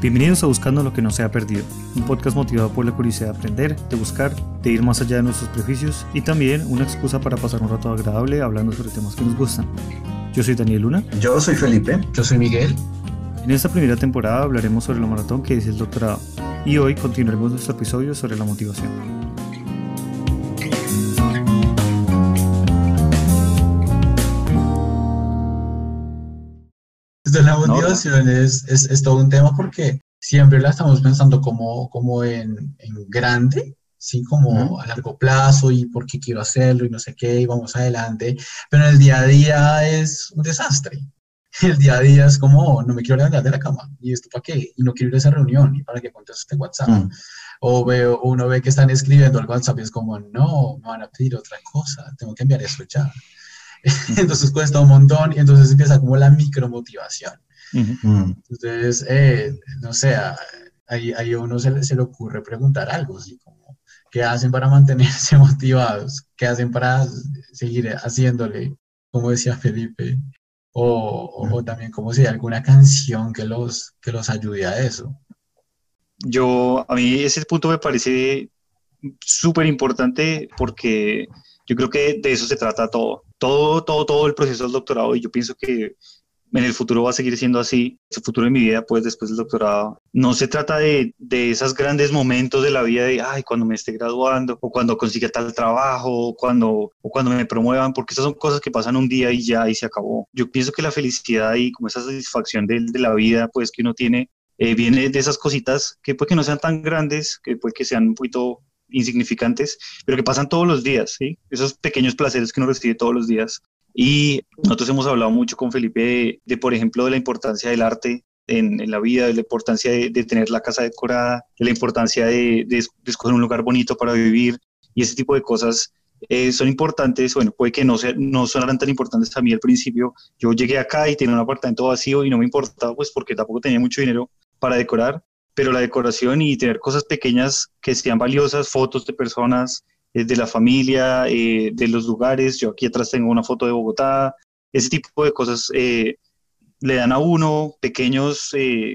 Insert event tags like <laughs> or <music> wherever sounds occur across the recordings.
Bienvenidos a Buscando lo que no se ha perdido, un podcast motivado por la curiosidad de aprender, de buscar, de ir más allá de nuestros prejuicios y también una excusa para pasar un rato agradable hablando sobre temas que nos gustan. Yo soy Daniel Luna. Yo soy Felipe. Yo soy Miguel. En esta primera temporada hablaremos sobre la maratón que es el doctorado y hoy continuaremos nuestro episodio sobre la motivación. La motivación es, es, todo un tema porque siempre la estamos pensando como, como en, en grande, ¿sí? Como a largo plazo y por qué quiero hacerlo y no sé qué, y vamos adelante, pero en el día a día es un desastre. <laughs> El día a día es como, no me quiero levantar de la cama, ¿y esto para qué? Y no quiero ir a esa reunión, ¿y para qué contesto este WhatsApp? Mm. O veo, uno ve que están escribiendo al WhatsApp y es como, no, me van a pedir otra cosa, tengo que enviar eso ya. <laughs> entonces cuesta un montón y entonces empieza como la micromotivación. Entonces, eh, no sé, ahí, a uno se, le ocurre preguntar algo, así como, ¿qué hacen para mantenerse <laughs> motivados? ¿Qué hacen para seguir haciéndole? Como decía Felipe. O, o, también como si hay alguna canción que los, que los ayude a eso. Yo, a mí ese punto me parece súper importante porque yo creo que de eso se trata todo todo, todo, todo el proceso del doctorado y yo pienso que en el futuro va a seguir siendo así, el futuro de mi vida, pues después del doctorado. No se trata de, de esos grandes momentos de la vida de, ay, cuando me esté graduando, o cuando consiga tal trabajo, o cuando, o cuando me promuevan, porque esas son cosas que pasan un día y ya, y se acabó. Yo pienso que la felicidad y como esa satisfacción de, de la vida, pues que uno tiene, eh, viene de esas cositas que puede que no sean tan grandes, que puede que sean un poquito insignificantes, pero que pasan todos los días. Esos pequeños placeres que uno recibe todos los días. Y nosotros hemos hablado mucho con Felipe de, por ejemplo, de la importancia del arte en, la vida, de la importancia de, tener la casa decorada, de la importancia de, de, escoger un lugar bonito para vivir y ese tipo de cosas. Eh, son importantes, bueno, puede que no, sea, no sonaran tan importantes a mí al principio. Yo llegué acá y tenía un apartamento vacío y no me importaba, pues porque tampoco tenía mucho dinero para decorar, pero la decoración y tener cosas pequeñas que sean valiosas, fotos de personas, eh, de la familia, eh, de los lugares. Yo aquí atrás tengo una foto de Bogotá. Ese tipo de cosas eh, le dan a uno pequeños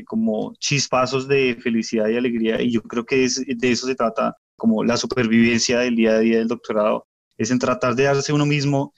como chispazos de felicidad y alegría y yo creo que de eso se trata como la supervivencia del día a día del doctorado. Es en tratar de darse uno mismo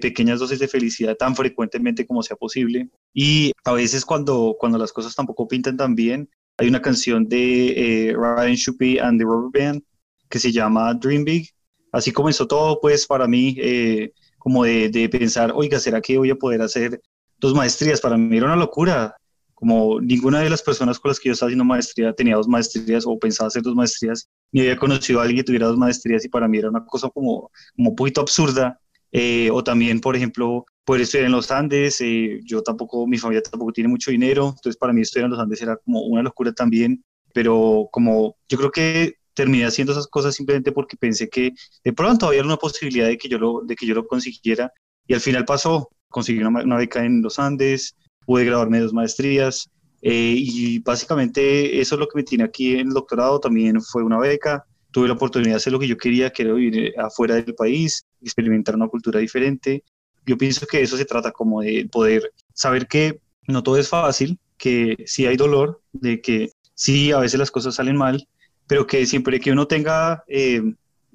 pequeñas dosis de felicidad tan frecuentemente como sea posible. Y a veces cuando, cuando las cosas tampoco pintan tan bien, hay una canción de eh, Ryan Shuppy and the Rubber Band que se llama Dream Big. Así comenzó todo, pues, para mí, eh, como de, de, pensar, oiga, ¿será que voy a poder hacer dos maestrías? Para mí era una locura. Como ninguna de las personas con las que yo estaba haciendo maestría tenía dos maestrías o pensaba hacer dos maestrías, ni había conocido a alguien que tuviera dos maestrías y para mí era una cosa como, como un poquito absurda. Eh, o también, por ejemplo, poder estudiar en los Andes. Eh, yo tampoco, mi familia tampoco tiene mucho dinero, entonces para mí estudiar en los Andes era como una locura también, pero como yo creo que terminé haciendo esas cosas simplemente porque pensé que de pronto había una posibilidad de que yo lo, de que yo lo consiguiera y al final pasó, conseguí una, beca en los Andes, pude graduarme dos maestrías eh, y básicamente eso es lo que me tiene aquí en el doctorado, también fue una beca, tuve la oportunidad de hacer lo que yo quería, que era vivir afuera del país, experimentar una cultura diferente yo pienso que eso se trata como de poder saber que no todo es fácil, que sí hay dolor, de que sí a veces las cosas salen mal, pero que siempre que uno tenga eh,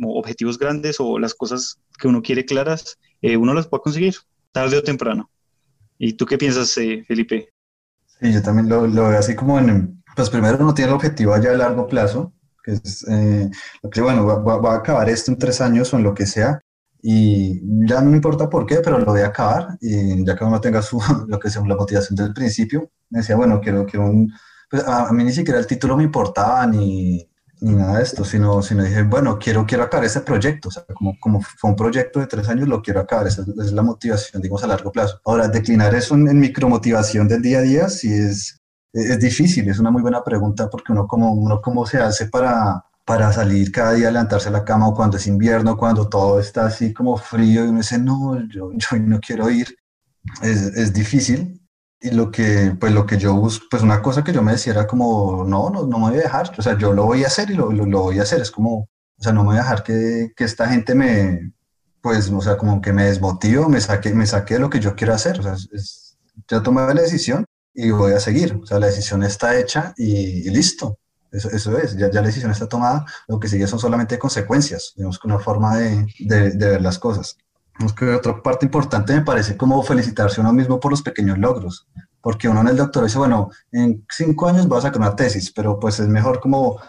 objetivos grandes o las cosas que uno quiere claras, eh, uno las puede conseguir, tarde o temprano. ¿Y tú qué piensas, eh, Felipe? Sí, yo también lo, lo, veo así como en, pues primero uno tiene el objetivo allá a largo plazo, que es, que bueno, va, va, a acabar esto en tres años o en lo que sea, y ya no importa por qué, pero lo voy a acabar. Y ya que uno tenga su, <laughs> lo que sea la motivación del principio, me decía, bueno, quiero, quiero un, pues a, mí ni siquiera el título me importaba ni, ni nada de esto, sino, sino dije, bueno, quiero, quiero acabar ese proyecto, o sea, como, como fue un proyecto de tres años, lo quiero acabar, esa, es la motivación, digamos, a largo plazo. Ahora, declinar eso en, en micromotivación del día a día, sí es, es difícil, es una muy buena pregunta porque uno como, uno cómo se hace para, para salir cada día levantarse a la cama o cuando es invierno, cuando todo está así como frío y uno dice, no, yo, <laughs> yo no quiero ir, es, es, difícil. Y lo que, pues lo que yo busco, pues una cosa que yo me decía era como, no, no, no me voy a dejar, o sea, yo lo voy a hacer y lo, lo, voy a hacer, es como, o sea, no me voy a dejar que, que, esta gente me, pues, o sea, como que me desmotive, me saque, me saque de lo que yo quiero hacer, o sea, es, ya tomé la decisión y voy a seguir. O sea, la decisión está hecha y, listo. Eso, eso es, ya, ya, la decisión está tomada, lo que sigue son solamente consecuencias, digamos que una forma de, de, de ver las cosas. Que otra parte importante me parece como felicitarse uno mismo por los pequeños logros, porque uno en el doctor dice, bueno, en cinco años va a sacar una tesis, pero pues es mejor como,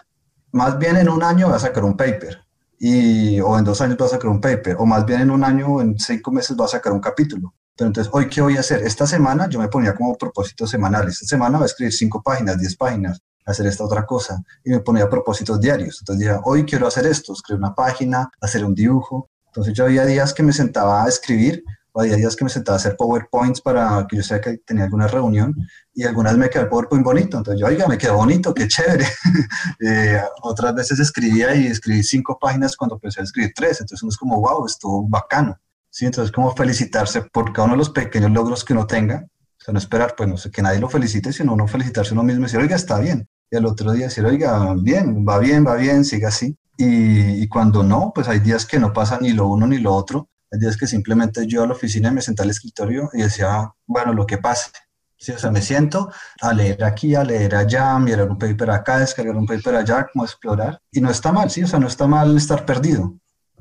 más bien en un año va a sacar un paper, y, o en dos años va a sacar un paper, o más bien en un año o en cinco meses va a sacar un capítulo. Pero entonces, ¿hoy qué voy a hacer? Esta semana yo me ponía como propósitos semanales. Esta semana voy a escribir cinco páginas, diez páginas, hacer esta otra cosa. Y me ponía propósitos diarios. Entonces, día, hoy quiero hacer esto, escribir una página, hacer un dibujo. Entonces, yo había días que me sentaba a escribir, o había días que me sentaba a hacer PowerPoints para que yo sea que tenía alguna reunión, y algunas me quedó el PowerPoint bonito. Entonces, yo, oiga, me quedó bonito, qué chévere. <laughs> eh, otras veces escribía y escribí cinco páginas cuando empecé a escribir tres. Entonces, uno es como, wow, estuvo bacano. Sí, entonces, como felicitarse por cada uno de los pequeños logros que uno tenga. O sea, no esperar, pues, no sé, que nadie lo felicite, sino uno felicitarse uno mismo y decir, oiga, está bien. Y al otro día decir, oiga, bien, va bien, va bien, siga así. Y, y, cuando no, pues hay días que no pasa ni lo uno ni lo otro. Hay días que simplemente yo a la oficina me senté al escritorio y decía, bueno, lo que pase. Sí, o sea, me siento a leer aquí, a leer allá, mirar un paper acá, descargar un paper allá, como explorar. Y no está mal, sí, o sea, no está mal estar perdido.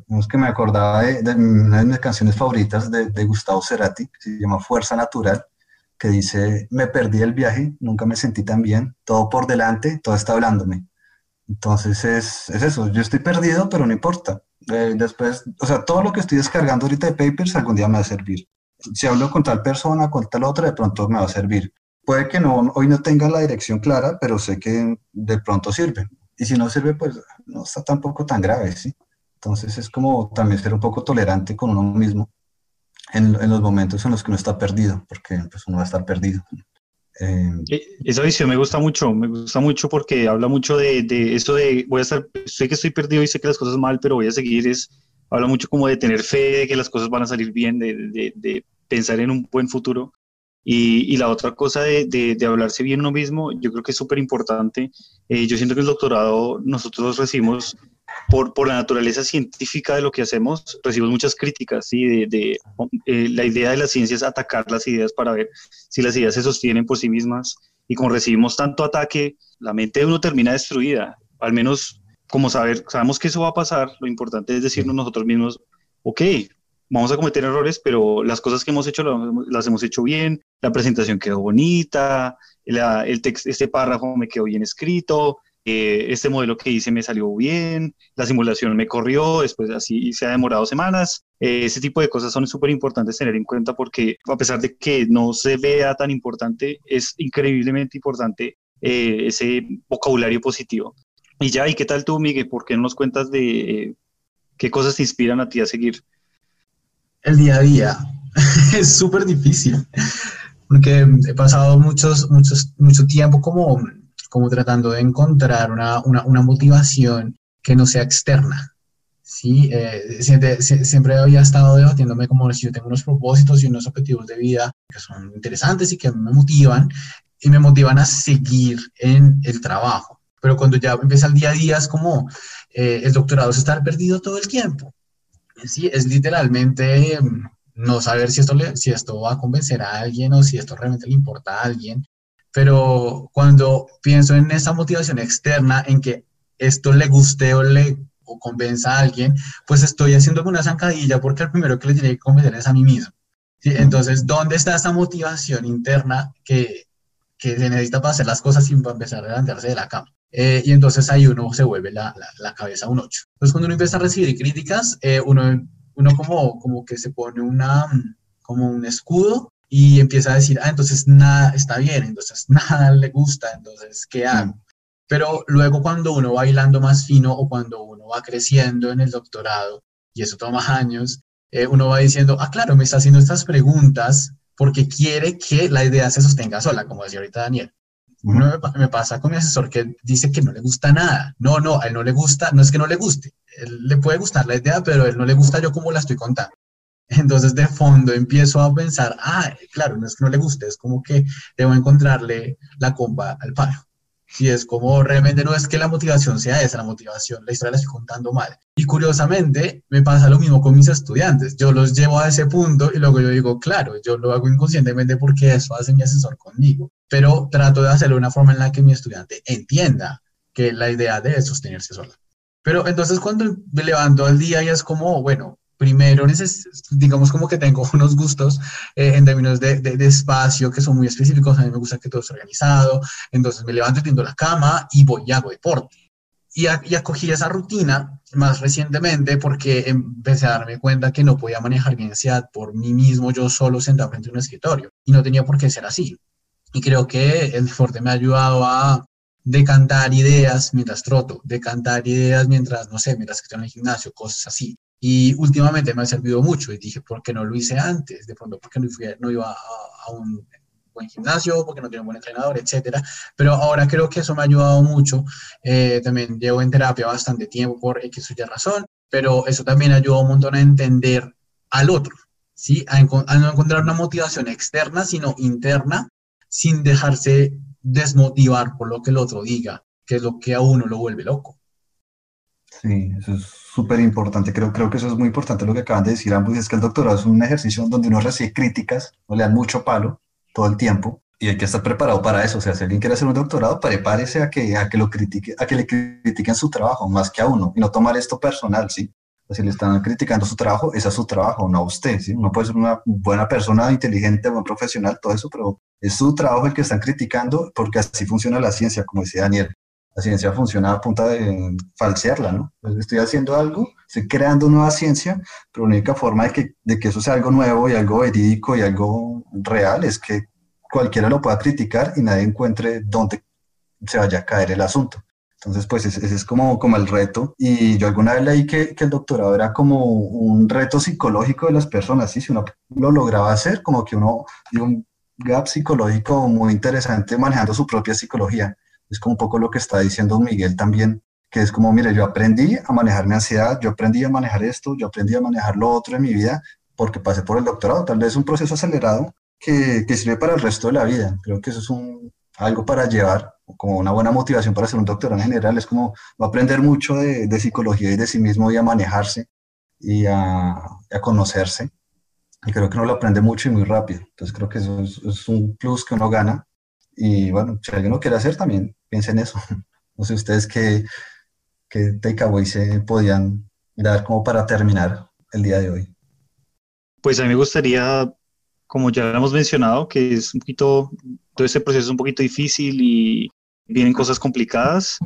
Es que me acordaba de, de, una de mis canciones favoritas de, de Gustavo Cerati, que se llama Fuerza Natural, que dice, me perdí el viaje, nunca me sentí tan bien, todo por delante, todo está hablándome. Entonces es, es eso, yo estoy perdido, pero no importa. Eh, después, o sea, todo lo que estoy descargando ahorita de papers algún día me va a servir. Si hablo con tal persona, con tal otra, de pronto me va a servir. Puede que no, hoy no tenga la dirección clara, pero sé que de pronto sirve. Y si no sirve, pues no está tampoco tan grave, ¿sí? Entonces es como también ser un poco tolerante con uno mismo en, en los momentos en los que uno está perdido, porque pues uno va a estar perdido. Eh, Esa visión me gusta mucho, me gusta mucho porque habla mucho de, de, eso de voy a estar, sé que estoy perdido y sé que las cosas mal, pero voy a seguir, es, habla mucho como de tener fe de que las cosas van a salir bien, de, de, de pensar en un buen futuro. Y, y la otra cosa de, de, hablarse bien uno mismo, yo creo que es súper importante. Eh, yo siento que el doctorado nosotros recibimos por, por, la naturaleza científica de lo que hacemos, recibimos muchas críticas, ¿sí? de, de eh, la idea de la ciencia es atacar las ideas para ver si las ideas se sostienen por sí mismas, y como recibimos tanto ataque, la mente de uno termina destruida, al menos como saber, sabemos que eso va a pasar, lo importante es decirnos nosotros mismos, ok, vamos a cometer errores, pero las cosas que hemos hecho las hemos hecho bien, la presentación quedó bonita, la, el text, este párrafo me quedó bien escrito, eh, este modelo que hice me salió bien, la simulación me corrió, después así se ha demorado semanas. Eh, ese tipo de cosas son súper importantes tener en cuenta porque a pesar de que no se vea tan importante, es increíblemente importante eh, ese vocabulario positivo. Y ya, ¿y qué tal tú, Miguel? ¿Por qué no nos cuentas de qué cosas te inspiran a ti a seguir? El día a día <laughs> es súper difícil porque he pasado muchos, muchos, mucho tiempo como como tratando de encontrar una, una, una motivación que no sea externa. ¿sí? Eh, siempre, siempre, había estado debatiéndome como si yo tengo unos propósitos y unos objetivos de vida que son interesantes y que me motivan y me motivan a seguir en el trabajo. Pero cuando ya empieza el día a día es como eh, el doctorado es estar perdido todo el tiempo. ¿sí? Es literalmente mm, no saber si esto, le, si esto va a convencer a alguien o si esto realmente le importa a alguien pero cuando pienso en esa motivación externa, en que esto le guste o le o convenza a alguien, pues estoy haciendo una zancadilla porque el primero que le tiene que convencer es a mí mismo. ¿sí? Entonces, ¿dónde está esa motivación interna que, que, se necesita para hacer las cosas sin empezar a levantarse de la cama? Eh, y entonces ahí uno se vuelve la, la, la, cabeza un 8. Entonces, cuando uno empieza a recibir críticas, eh, uno, uno como, como que se pone una, como un escudo y empieza a decir, ah, entonces nada está bien, entonces <laughs> nada le gusta, entonces, ¿qué hago? Pero luego cuando uno va bailando más fino o cuando uno va creciendo en el doctorado, y eso toma <laughs> años, eh, uno va diciendo, ah, claro, me está haciendo estas preguntas porque quiere que la idea se sostenga sola, como decía ahorita Daniel. Uno me, me, pasa con mi asesor que dice que no le gusta nada. No, no, a él no le gusta, no es que no le guste. Él le puede gustar la idea, pero a él no le gusta yo como la estoy contando. Entonces de fondo empiezo a pensar, ah, claro, no es que no le guste, es como que debo encontrarle la comba al palo. Si es como realmente no es que la motivación sea esa, la motivación, la historia la estoy contando mal. Y curiosamente me pasa lo mismo con mis estudiantes. Yo los llevo a ese punto y luego yo digo, claro, yo lo hago inconscientemente porque eso hace mi asesor conmigo. Pero trato de hacerlo de una forma en la que mi estudiante entienda que la idea de es sostenerse sola. Pero entonces cuando me levanto al día y es como, bueno, primero, digamos como que tengo <laughs> unos gustos eh, en términos de, de, espacio que son muy específicos, a mí me gusta que todo esté organizado, entonces me levanto, tiendo la cama y voy y hago deporte. Y, y, acogí esa rutina más recientemente porque empecé a darme cuenta que no podía manejar mi ansiedad por mí mismo, yo solo sentado frente a un escritorio, y no tenía por qué ser así. Y creo que el deporte me ha ayudado a decantar ideas mientras troto, decantar ideas mientras, no sé, mientras que estoy en el gimnasio, cosas así. Y últimamente me ha servido mucho y dije, ¿por qué no lo hice antes? De pronto, ¿por qué no, iba a, un buen gimnasio? ¿Por qué no tenía un buen entrenador? Etcétera. Pero ahora creo que eso me ha ayudado mucho. Eh, también llevo en terapia bastante tiempo por X o Y razón, pero eso también ayuda un montón a entender al otro, ¿sí? A, a no encontrar una motivación externa, sino interna, sin dejarse desmotivar por lo que el otro diga, que es lo que a uno lo vuelve loco. Sí, eso es súper importante. Creo, creo que eso es muy importante lo que acaban de decir ambos, es que el doctorado es un ejercicio donde uno recibe críticas, no le dan mucho palo todo el tiempo, y hay que estar preparado para eso. O sea, si alguien quiere hacer un doctorado, prepárese a que, a que lo critique, a que le critiquen su trabajo, más que a uno, y no tomar esto personal, ¿sí? Si le están criticando su trabajo, es su trabajo, no a usted, ¿sí? Uno puede ser una buena persona, inteligente, buen profesional, todo eso, pero es su trabajo el que están criticando, porque así funciona la ciencia, como decía Daniel la ciencia funciona a punta de falsearla, ¿no? estoy haciendo algo, estoy creando nueva ciencia, pero la única forma de que, de que eso sea algo nuevo y algo verídico y algo real es que cualquiera lo pueda criticar y nadie encuentre dónde se vaya a caer el asunto. Entonces, pues ese, es como, como el reto. Y yo alguna vez leí que, que, el doctorado era como un reto psicológico de las personas, ¿sí? Si uno lo lograba hacer, como que uno dio un gap psicológico muy interesante manejando su propia psicología. Es como un poco lo que está diciendo Miguel también, que es como, mire, yo aprendí a manejar mi ansiedad, yo aprendí a manejar esto, yo aprendí a manejar lo otro en mi vida porque pasé por el doctorado. Tal vez un proceso acelerado que, que sirve para el resto de la vida. Creo que eso es un, algo para llevar, como una buena motivación para ser un doctorado en general. Es como va a aprender mucho de, de psicología y de sí mismo y a manejarse y a, a, conocerse. Y creo que uno lo aprende mucho y muy rápido. Entonces creo que eso es, es un plus que uno gana. Y bueno, si alguien lo quiere hacer también, piensen eso. <laughs> No sé ustedes qué, qué takeaway se podían dar como para terminar el día de hoy. Pues a mí me gustaría, como ya hemos mencionado, que es un poquito, todo este proceso es un poquito difícil y vienen cosas complicadas,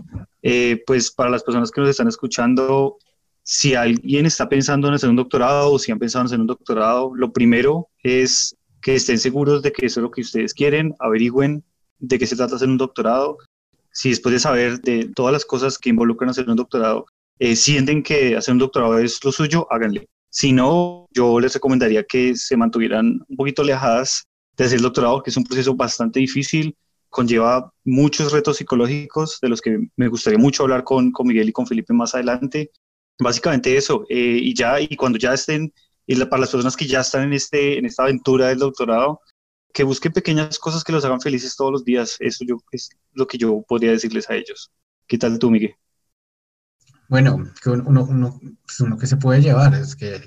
eh, pues para las personas que nos están escuchando, si alguien está pensando en hacer un doctorado o si han pensado en hacer un doctorado, lo primero es que estén seguros de que eso es lo que ustedes quieren, averigüen de qué se trata hacer un doctorado, si después de saber de todas las cosas que involucran hacer un doctorado, eh, sienten que hacer un doctorado es lo suyo, háganle. Si no, yo les recomendaría que se mantuvieran un poquito alejadas de hacer el doctorado, que es un proceso bastante difícil, conlleva muchos retos psicológicos de los que me gustaría mucho hablar con, con Miguel y con Felipe más adelante. Básicamente eso, eh, y ya, y cuando ya estén, y para las personas que ya están en, este, en esta aventura del doctorado, que busquen pequeñas cosas que los hagan felices todos los días. Eso yo, es lo que yo podría decirles a ellos. ¿Qué tal tú, Miguel? Bueno, uno, uno, pues uno que se puede llevar es que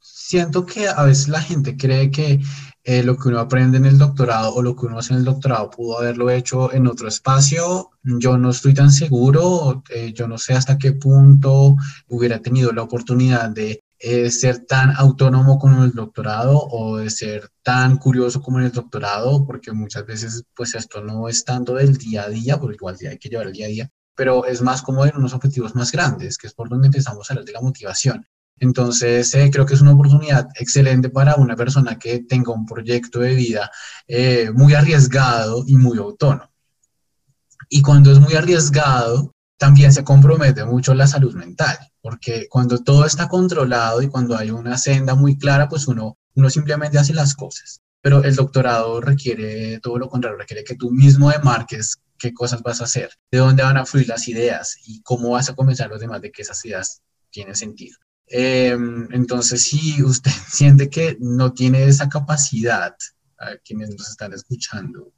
siento que a veces la gente cree que eh, lo que uno aprende en el doctorado o lo que uno hace en el doctorado pudo haberlo hecho en otro espacio. Yo no estoy tan seguro, eh, yo no sé hasta qué punto hubiera tenido la oportunidad de eh, ser tan autónomo como el doctorado o de ser tan curioso como en el doctorado, porque muchas veces pues esto no es tanto del día a día, porque igual hay que llevar el día a día, pero es más como en unos objetivos más grandes, que es por donde empezamos a hablar de la motivación. Entonces, eh, creo que es una oportunidad excelente para una persona que tenga un proyecto de vida eh, muy arriesgado y muy autónomo. Y cuando es muy arriesgado, también se compromete mucho la salud mental porque cuando todo está controlado y cuando hay una senda muy clara, pues uno, uno simplemente hace las cosas. Pero el doctorado requiere todo lo contrario, requiere que tú mismo demarques qué cosas vas a hacer, de dónde van a fluir las ideas y cómo vas a convencer a los demás de que esas ideas tienen sentido. Em, entonces, si usted <laughs> siente que no tiene esa capacidad, a quienes nos están escuchando,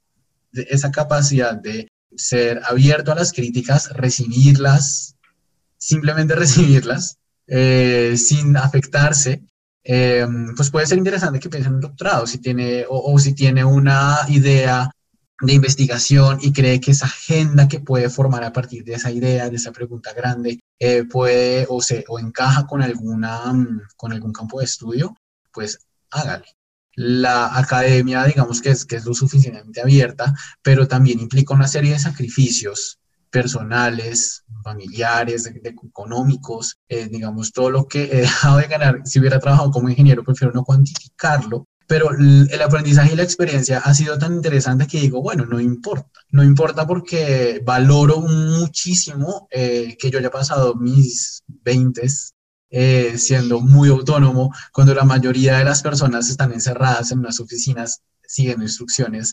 esa capacidad de ser abierto a las críticas, recibirlas, simplemente <laughs> recibirlas, eh, sin afectarse, eh, pues puede ser interesante que piense en un doctorado, si tiene, o, si tiene una idea de investigación y cree que esa agenda que puede formar a partir de esa idea, de esa pregunta grande, eh, puede o, se, o encaja con, alguna, mm, con algún campo de estudio, pues hágale. La academia, digamos que es, que es lo suficientemente abierta, pero también implica una serie de sacrificios personales, familiares, económicos, eh, digamos, todo lo que he dejado de ganar, si hubiera trabajado como ingeniero, prefiero no cuantificarlo, pero el aprendizaje y la experiencia ha sido tan interesante que digo, bueno, no importa, no importa porque valoro muchísimo eh, que yo haya pasado mis 20 eh, siendo muy autónomo, cuando la mayoría de las personas están encerradas en unas oficinas siguiendo instrucciones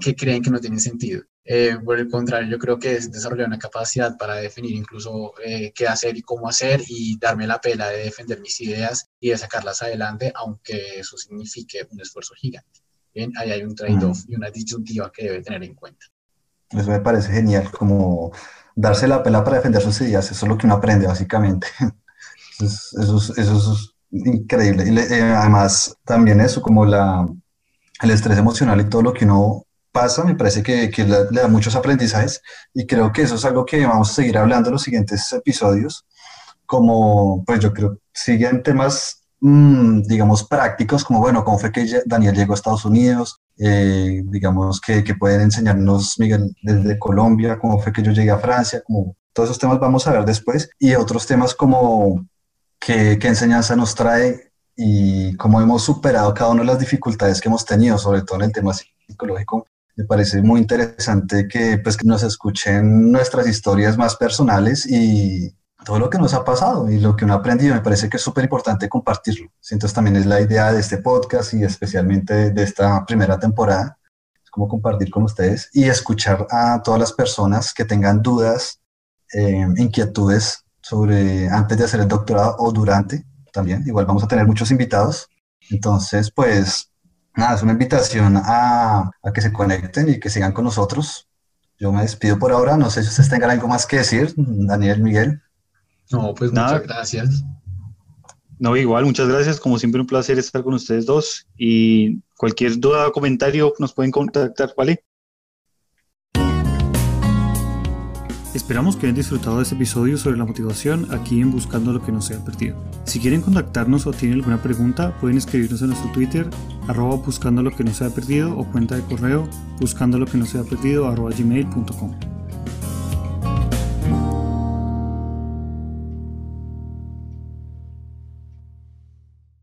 que creen que no tienen sentido. Eh, por el contrario, yo creo que es desarrollar una capacidad para definir incluso eh, qué hacer y cómo hacer y darme la pela de defender mis ideas y de sacarlas adelante, aunque eso signifique un esfuerzo gigante. Bien, ahí hay un trade-off y una disyuntiva que debe tener en cuenta. Eso me parece genial, como darse la pela para defender sus ideas, eso es lo que uno aprende básicamente. <laughs> Eso es, eso es, increíble. Y eh, además, también eso, como la, el estrés emocional y todo lo que uno pasa, me parece que, que le, da muchos aprendizajes. Y creo que eso es algo que vamos a seguir hablando en los siguientes episodios, como pues yo creo siguen temas, mm, digamos, prácticos, como bueno, cómo fue que Daniel llegó a Estados Unidos, eh, digamos, que, que, pueden enseñarnos Miguel desde Colombia, cómo fue que yo llegué a Francia, como todos esos temas vamos a ver después. Y otros temas como qué, qué enseñanza nos trae y cómo hemos superado cada una de las dificultades que hemos tenido, sobre todo en el tema psicológico, me parece muy interesante que, pues, que nos escuchen nuestras historias más personales y todo lo que nos ha pasado y lo que uno ha aprendido. Me parece que es súper importante compartirlo. Entonces también es la idea de este podcast y especialmente de esta primera temporada. Es como compartir con ustedes y escuchar a todas las personas que tengan dudas, eh, inquietudes sobre antes de hacer el doctorado o durante también. Igual vamos a tener muchos invitados. Entonces, pues nada, es una invitación a, a, que se conecten y que sigan con nosotros. Yo me despido por ahora, no sé si ustedes tengan algo más que decir, Daniel, Miguel. No, pues nada. muchas gracias. No, igual, muchas gracias. Como siempre, un placer estar con ustedes dos. Y cualquier duda o comentario nos pueden contactar, ¿vale? Esperamos que hayan disfrutado de este episodio sobre la motivación aquí en Buscando lo que no se ha perdido. Si quieren contactarnos o tienen alguna pregunta, pueden escribirnos en nuestro Twitter, arroba buscando lo que no se ha perdido o cuenta de correo buscando lo que no se ha perdido gmail.com.